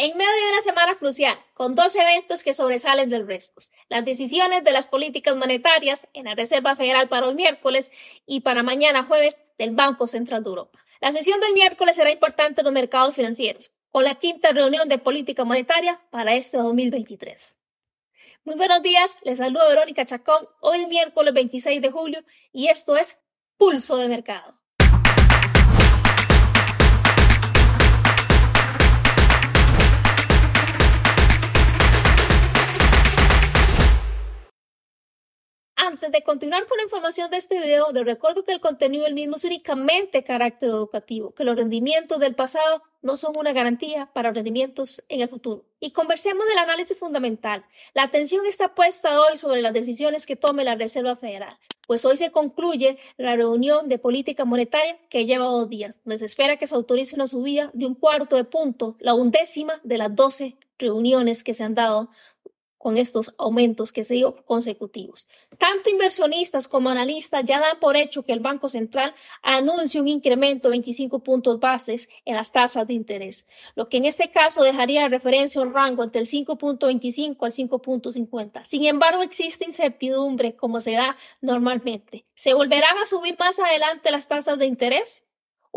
En medio de una semana crucial, con dos eventos que sobresalen del resto, las decisiones de las políticas monetarias en la Reserva Federal para hoy miércoles y para mañana jueves del Banco Central de Europa. La sesión de hoy miércoles será importante en los mercados financieros, con la quinta reunión de política monetaria para este 2023. Muy buenos días, les saludo Verónica Chacón, hoy miércoles 26 de julio y esto es Pulso de Mercado. Antes de continuar con la información de este video, les recuerdo que el contenido del mismo es únicamente carácter educativo, que los rendimientos del pasado no son una garantía para rendimientos en el futuro. Y conversemos del análisis fundamental. La atención está puesta hoy sobre las decisiones que tome la Reserva Federal, pues hoy se concluye la reunión de política monetaria que lleva dos días, donde se espera que se autorice una subida de un cuarto de punto, la undécima de las doce reuniones que se han dado con estos aumentos que se dio consecutivos. Tanto inversionistas como analistas ya dan por hecho que el Banco Central anuncia un incremento de 25 puntos bases en las tasas de interés, lo que en este caso dejaría de referencia un rango entre el 5.25 al 5.50. Sin embargo, existe incertidumbre como se da normalmente. ¿Se volverán a subir más adelante las tasas de interés?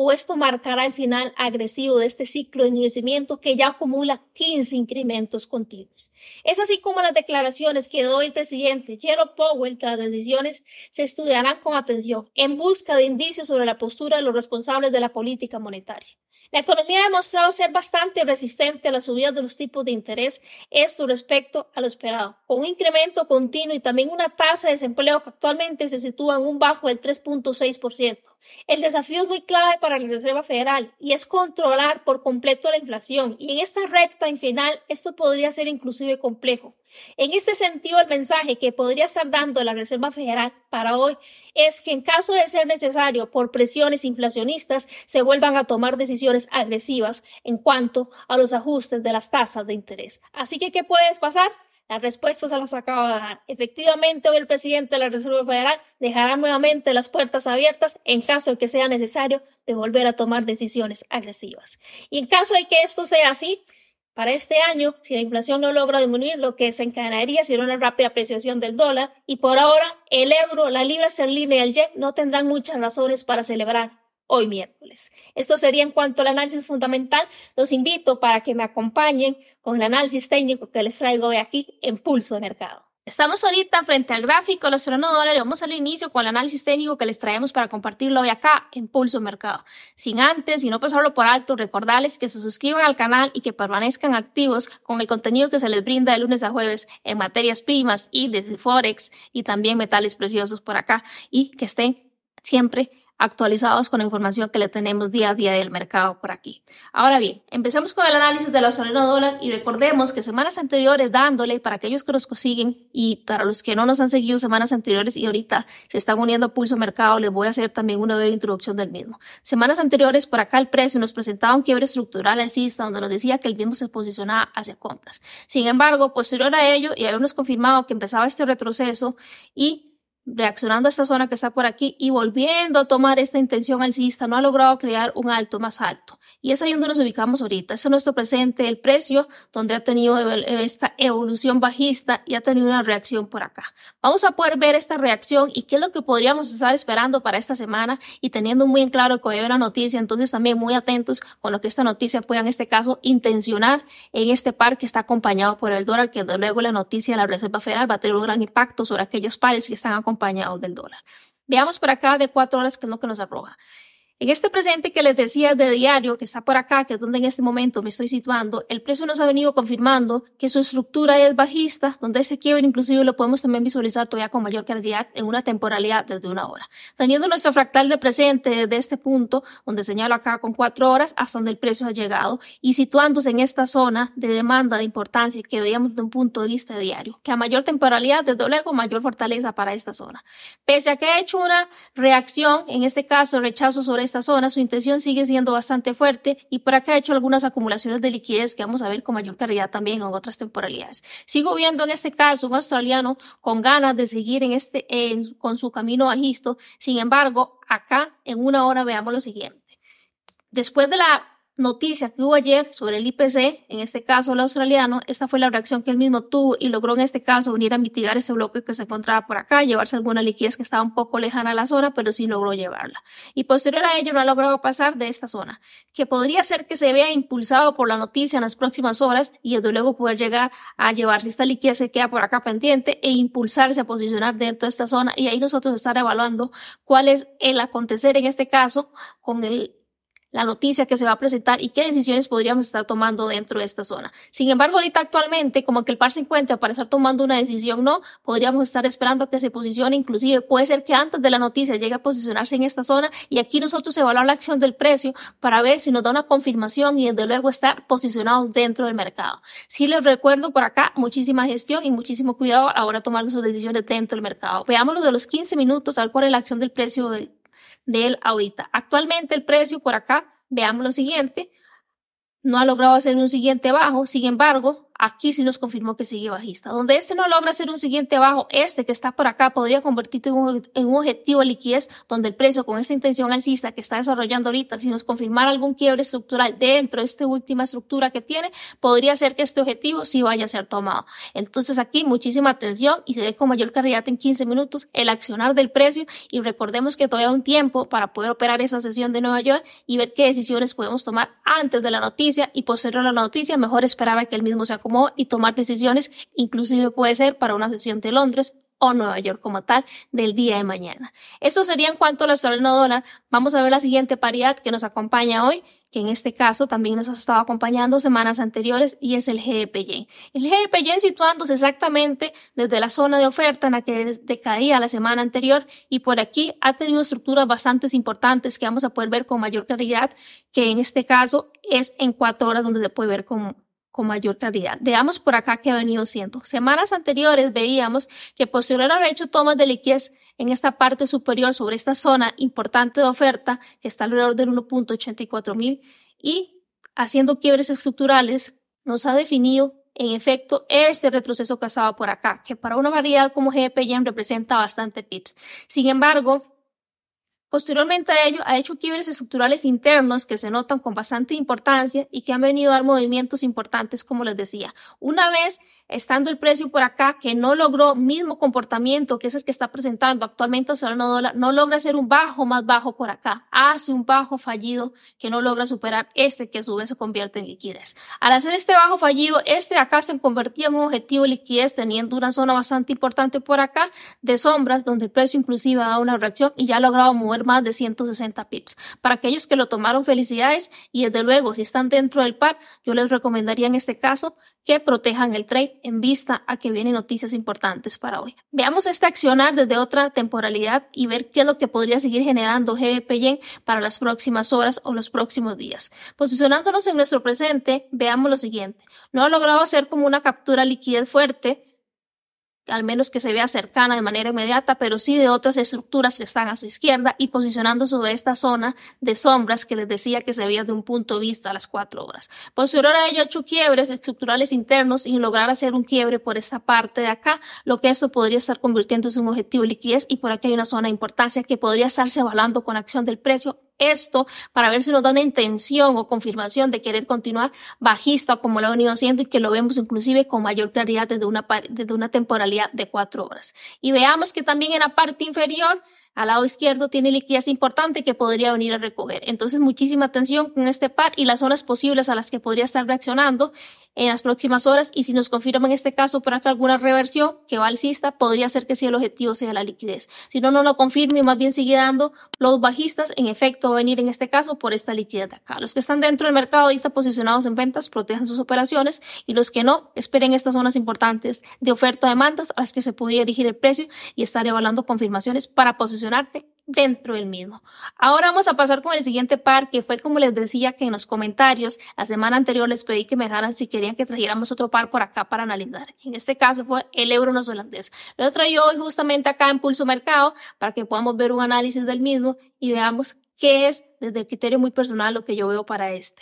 O esto marcará el final agresivo de este ciclo de endurecimiento que ya acumula 15 incrementos continuos. Es así como las declaraciones que dio el presidente Jerome Powell tras las decisiones se estudiarán con atención en busca de indicios sobre la postura de los responsables de la política monetaria. La economía ha demostrado ser bastante resistente a la subida de los tipos de interés, esto respecto a lo esperado, con un incremento continuo y también una tasa de desempleo que actualmente se sitúa en un bajo del 3.6%. El desafío es muy clave para la Reserva Federal y es controlar por completo la inflación y en esta recta final esto podría ser inclusive complejo. En este sentido, el mensaje que podría estar dando la Reserva Federal para hoy es que en caso de ser necesario por presiones inflacionistas se vuelvan a tomar decisiones agresivas en cuanto a los ajustes de las tasas de interés. Así que, ¿qué puede pasar? Las respuestas se las acabo de dar. Efectivamente, hoy el presidente de la Reserva Federal dejará nuevamente las puertas abiertas en caso de que sea necesario de volver a tomar decisiones agresivas. Y en caso de que esto sea así, para este año, si la inflación no logra disminuir, lo que desencadenaría sería una rápida apreciación del dólar y por ahora el euro, la libra esterlina y el yen no tendrán muchas razones para celebrar hoy miércoles. Esto sería en cuanto al análisis fundamental. Los invito para que me acompañen con el análisis técnico que les traigo hoy aquí en Pulso Mercado. Estamos ahorita frente al gráfico de los 0 dólares. Vamos al inicio con el análisis técnico que les traemos para compartirlo hoy acá en Pulso Mercado. Sin antes y no pasarlo por alto, recordarles que se suscriban al canal y que permanezcan activos con el contenido que se les brinda de lunes a jueves en materias primas, y de forex y también metales preciosos por acá y que estén siempre actualizados con la información que le tenemos día a día del mercado por aquí. Ahora bien, empecemos con el análisis de la solera dólar y recordemos que semanas anteriores dándole para aquellos que nos consiguen y para los que no nos han seguido semanas anteriores y ahorita se están uniendo a Pulso Mercado, les voy a hacer también una breve introducción del mismo. Semanas anteriores por acá el precio nos presentaba un quiebre estructural alcista donde nos decía que el mismo se posicionaba hacia compras. Sin embargo, posterior a ello y habíamos confirmado que empezaba este retroceso y reaccionando a esta zona que está por aquí y volviendo a tomar esta intención alcista, no ha logrado crear un alto más alto. Y es ahí donde nos ubicamos ahorita. Este es nuestro presente, el precio, donde ha tenido esta evolución bajista y ha tenido una reacción por acá. Vamos a poder ver esta reacción y qué es lo que podríamos estar esperando para esta semana y teniendo muy en claro que hay una noticia, entonces también muy atentos con lo que esta noticia pueda en este caso intencionar en este par que está acompañado por el dólar, que luego la noticia de la Reserva Federal va a tener un gran impacto sobre aquellos pares que están acompañados del dólar. Veamos por acá de cuatro horas qué es lo que nos arroja. En este presente que les decía de diario, que está por acá, que es donde en este momento me estoy situando, el precio nos ha venido confirmando que su estructura es bajista, donde ese quiebre inclusive lo podemos también visualizar todavía con mayor claridad en una temporalidad desde una hora. Teniendo nuestro fractal de presente desde este punto, donde señalo acá con cuatro horas, hasta donde el precio ha llegado, y situándose en esta zona de demanda de importancia que veíamos de un punto de vista diario, que a mayor temporalidad, desde luego, mayor fortaleza para esta zona. Pese a que ha hecho una reacción, en este caso rechazo sobre esta zona, su intención sigue siendo bastante fuerte y por acá ha hecho algunas acumulaciones de liquidez que vamos a ver con mayor claridad también en otras temporalidades. Sigo viendo en este caso un australiano con ganas de seguir en este, con su camino bajista. Sin embargo, acá en una hora veamos lo siguiente. Después de la noticia que hubo ayer sobre el IPC, en este caso el australiano, esta fue la reacción que él mismo tuvo y logró en este caso venir a mitigar ese bloque que se encontraba por acá, llevarse alguna liquidez que estaba un poco lejana a la zona, pero sí logró llevarla. Y posterior a ello no ha logrado pasar de esta zona, que podría ser que se vea impulsado por la noticia en las próximas horas y desde luego poder llegar a llevarse esta liquidez que queda por acá pendiente e impulsarse a posicionar dentro de esta zona y ahí nosotros estar evaluando cuál es el acontecer en este caso con el la noticia que se va a presentar y qué decisiones podríamos estar tomando dentro de esta zona. Sin embargo, ahorita actualmente, como que el par se encuentra para estar tomando una decisión, no, podríamos estar esperando que se posicione, inclusive puede ser que antes de la noticia llegue a posicionarse en esta zona y aquí nosotros evaluamos la acción del precio para ver si nos da una confirmación y desde luego estar posicionados dentro del mercado. Si les recuerdo por acá, muchísima gestión y muchísimo cuidado ahora tomando sus decisiones dentro del mercado. Veámoslo de los 15 minutos, al cual es la acción del precio de él ahorita. Actualmente el precio por acá, veamos lo siguiente, no ha logrado hacer un siguiente bajo, sin embargo, aquí sí nos confirmó que sigue bajista. Donde este no logra hacer un siguiente bajo, este que está por acá podría convertirse en un, objetivo de liquidez donde el precio con esta intención alcista que está desarrollando ahorita, si nos confirmara algún quiebre estructural dentro de esta última estructura que tiene, podría ser que este objetivo sí vaya a ser tomado. Entonces aquí muchísima atención y se ve con mayor claridad en 15 minutos el accionar del precio y recordemos que todavía hay un tiempo para poder operar esa sesión de Nueva York y ver qué decisiones podemos tomar antes de la noticia y posterior a la noticia, mejor esperar a que el mismo se y tomar decisiones, inclusive puede ser para una sesión de Londres o Nueva York como tal del día de mañana. Eso sería en cuanto al australiano dólar. Vamos a ver la siguiente paridad que nos acompaña hoy, que en este caso también nos ha estado acompañando semanas anteriores y es el GEP Yen. El GEP Yen situándose exactamente desde la zona de oferta en la que decaía la semana anterior y por aquí ha tenido estructuras bastante importantes que vamos a poder ver con mayor claridad, que en este caso es en cuatro horas donde se puede ver con con mayor claridad. Veamos por acá qué ha venido siendo. Semanas anteriores veíamos que posterior haber hecho tomas de liquidez en esta parte superior sobre esta zona importante de oferta que está alrededor del 1.84 mil y haciendo quiebres estructurales nos ha definido en efecto este retroceso que estaba por acá, que para una variedad como GPM representa bastante pips. Sin embargo, Posteriormente a ello, ha hecho quiebres estructurales internos que se notan con bastante importancia y que han venido a dar movimientos importantes, como les decía. Una vez estando el precio por acá que no logró mismo comportamiento que es el que está presentando actualmente el dólar, no logra hacer un bajo más bajo por acá, hace un bajo fallido que no logra superar este que a su vez se convierte en liquidez. Al hacer este bajo fallido, este acá se convertía en un objetivo de liquidez teniendo una zona bastante importante por acá de sombras donde el precio inclusive ha dado una reacción y ya ha logrado mover más de 160 pips. Para aquellos que lo tomaron, felicidades y desde luego si están dentro del par, yo les recomendaría en este caso que protejan el trade en vista a que vienen noticias importantes para hoy. Veamos este accionar desde otra temporalidad y ver qué es lo que podría seguir generando GBP para las próximas horas o los próximos días. Posicionándonos en nuestro presente, veamos lo siguiente. No ha logrado hacer como una captura liquidez fuerte, al menos que se vea cercana de manera inmediata, pero sí de otras estructuras que están a su izquierda y posicionando sobre esta zona de sombras que les decía que se veía de un punto de vista a las cuatro horas. Posterior a ello, hecho quiebres estructurales internos sin lograr hacer un quiebre por esta parte de acá, lo que esto podría estar convirtiéndose en un objetivo de liquidez y por aquí hay una zona de importancia que podría estarse avalando con acción del precio esto para ver si nos da una intención o confirmación de querer continuar bajista como lo ha venido haciendo y que lo vemos inclusive con mayor claridad desde una, desde una temporalidad de cuatro horas. Y veamos que también en la parte inferior al lado izquierdo tiene liquidez importante que podría venir a recoger. Entonces, muchísima atención con este par y las zonas posibles a las que podría estar reaccionando en las próximas horas. Y si nos confirma en este caso por acá alguna reversión que va alcista, podría ser que sí el objetivo sea la liquidez. Si no, no lo confirme y más bien sigue dando los bajistas, en efecto va a venir en este caso por esta liquidez de acá. Los que están dentro del mercado ahorita posicionados en ventas, protejan sus operaciones y los que no, esperen estas zonas importantes de oferta de demandas a las que se podría dirigir el precio y estar evaluando confirmaciones para posicionar dentro del mismo. Ahora vamos a pasar con el siguiente par, que fue como les decía que en los comentarios la semana anterior les pedí que me dejaran si querían que trajéramos otro par por acá para analizar. En este caso fue el euro neozelandés. Lo traigo hoy justamente acá en Pulso Mercado para que podamos ver un análisis del mismo y veamos qué es desde el criterio muy personal lo que yo veo para este.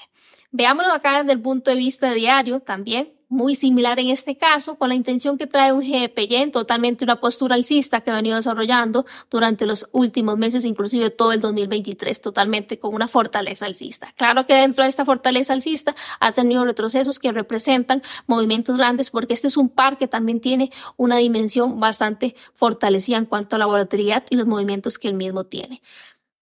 Veámoslo acá desde el punto de vista diario también muy similar en este caso, con la intención que trae un GPY, totalmente una postura alcista que ha venido desarrollando durante los últimos meses, inclusive todo el 2023, totalmente con una fortaleza alcista. Claro que dentro de esta fortaleza alcista ha tenido retrocesos que representan movimientos grandes porque este es un par que también tiene una dimensión bastante fortalecida en cuanto a la volatilidad y los movimientos que el mismo tiene.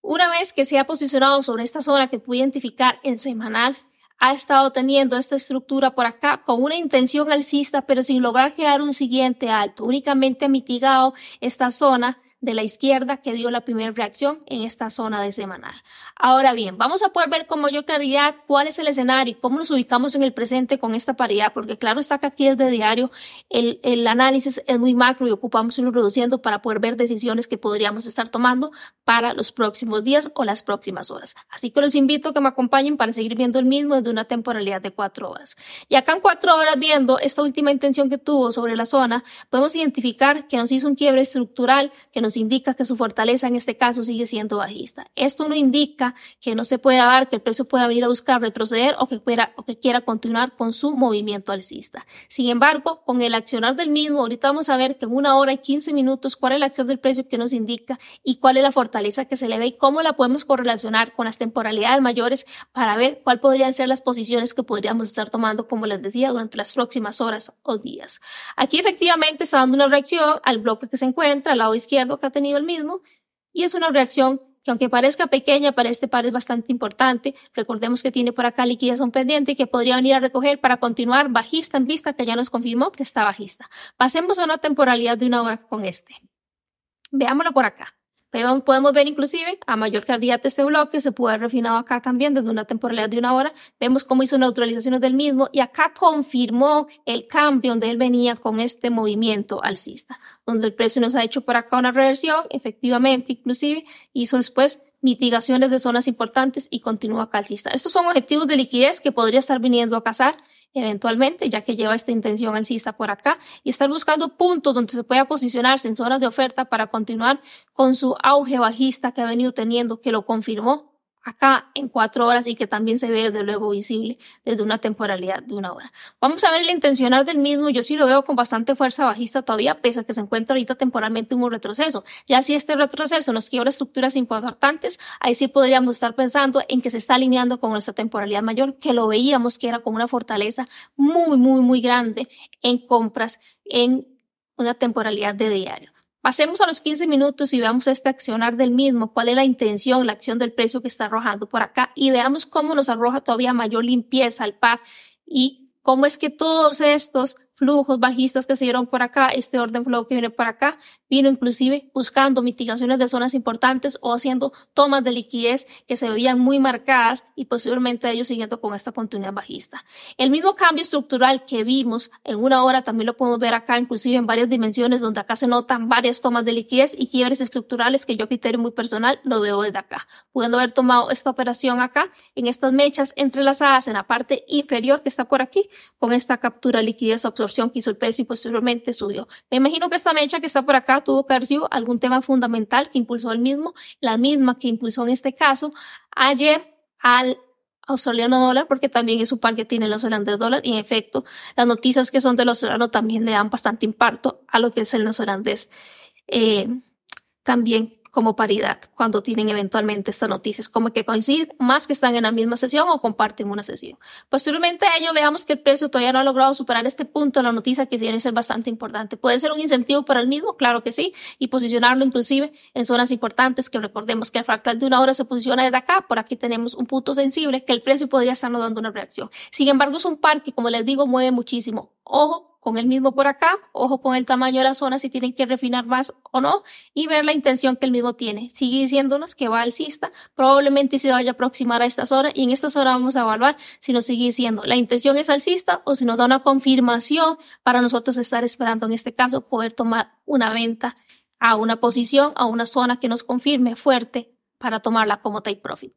Una vez que se ha posicionado sobre esta zona que pude identificar en semanal, ha estado teniendo esta estructura por acá con una intención alcista, pero sin lograr crear un siguiente alto. Únicamente ha mitigado esta zona de la izquierda que dio la primera reacción en esta zona de semanal. Ahora bien, vamos a poder ver con mayor claridad cuál es el escenario y cómo nos ubicamos en el presente con esta paridad, porque claro está que aquí es de diario, el, el análisis es muy macro y ocupamos irlo reduciendo para poder ver decisiones que podríamos estar tomando para los próximos días o las próximas horas. Así que los invito a que me acompañen para seguir viendo el mismo desde una temporalidad de cuatro horas. Y acá en cuatro horas viendo esta última intención que tuvo sobre la zona, podemos identificar que nos hizo un quiebre estructural que nos nos indica que su fortaleza en este caso sigue siendo bajista. Esto no indica que no se pueda dar, que el precio pueda venir a buscar retroceder o que, quiera, o que quiera continuar con su movimiento alcista. Sin embargo, con el accionar del mismo, ahorita vamos a ver que en una hora y 15 minutos cuál es la acción del precio que nos indica y cuál es la fortaleza que se le ve y cómo la podemos correlacionar con las temporalidades mayores para ver cuál podrían ser las posiciones que podríamos estar tomando, como les decía, durante las próximas horas o días. Aquí efectivamente está dando una reacción al bloque que se encuentra al lado izquierdo que ha tenido el mismo y es una reacción que aunque parezca pequeña para este par es bastante importante. Recordemos que tiene por acá liquidación pendiente que podría venir a recoger para continuar bajista en vista que ya nos confirmó que está bajista. Pasemos a una temporalidad de una hora con este. Veámoslo por acá podemos ver inclusive a mayor claridad este bloque, se puede haber refinado acá también desde una temporalidad de una hora. Vemos cómo hizo neutralizaciones del mismo y acá confirmó el cambio donde él venía con este movimiento alcista, donde el precio nos ha hecho por acá una reversión, efectivamente inclusive hizo después mitigaciones de zonas importantes y continúa calcista. Estos son objetivos de liquidez que podría estar viniendo a cazar eventualmente, ya que lleva esta intención alcista por acá y estar buscando puntos donde se pueda posicionarse en zonas de oferta para continuar con su auge bajista que ha venido teniendo, que lo confirmó acá en cuatro horas y que también se ve de luego visible desde una temporalidad de una hora. Vamos a ver el intencional del mismo. Yo sí lo veo con bastante fuerza bajista todavía, pese a que se encuentra ahorita temporalmente en un retroceso. Ya si este retroceso nos quiebra estructuras importantes, ahí sí podríamos estar pensando en que se está alineando con nuestra temporalidad mayor, que lo veíamos que era con una fortaleza muy, muy, muy grande en compras en una temporalidad de diario. Pasemos a los 15 minutos y veamos este accionar del mismo, cuál es la intención, la acción del precio que está arrojando por acá y veamos cómo nos arroja todavía mayor limpieza al par. Y cómo es que todos estos flujos bajistas que se dieron por acá, este orden flow que viene por acá, vino inclusive buscando mitigaciones de zonas importantes o haciendo tomas de liquidez que se veían muy marcadas y posiblemente ellos siguiendo con esta continuidad bajista. El mismo cambio estructural que vimos en una hora también lo podemos ver acá, inclusive en varias dimensiones donde acá se notan varias tomas de liquidez y quiebres estructurales que yo criterio muy personal lo veo desde acá, pudiendo haber tomado esta operación acá en estas mechas entrelazadas en la parte inferior que está por aquí con esta captura liquidez que hizo el precio y posteriormente subió. Me imagino que esta mecha que está por acá tuvo que haber sido algún tema fundamental que impulsó el mismo, la misma que impulsó en este caso ayer al australiano dólar, porque también es un par que tiene el neozelandés dólar, y en efecto, las noticias que son del australiano también le dan bastante impacto a lo que es el neozelandés. Eh, también como paridad cuando tienen eventualmente estas noticias, como que coinciden más que están en la misma sesión o comparten una sesión. Posteriormente a ello veamos que el precio todavía no ha logrado superar este punto, la noticia que tiene que ser bastante importante. ¿Puede ser un incentivo para el mismo? Claro que sí, y posicionarlo inclusive en zonas importantes que recordemos que el fractal de una hora se posiciona desde acá, por aquí tenemos un punto sensible que el precio podría estar dando una reacción. Sin embargo, es un par que, como les digo, mueve muchísimo. Ojo con el mismo por acá, ojo con el tamaño de la zona, si tienen que refinar más o no, y ver la intención que el mismo tiene. Sigue diciéndonos que va alcista, probablemente se vaya a aproximar a esta zona, y en esta zona vamos a evaluar si nos sigue diciendo la intención es alcista o si nos da una confirmación para nosotros estar esperando, en este caso, poder tomar una venta a una posición, a una zona que nos confirme fuerte para tomarla como take profit.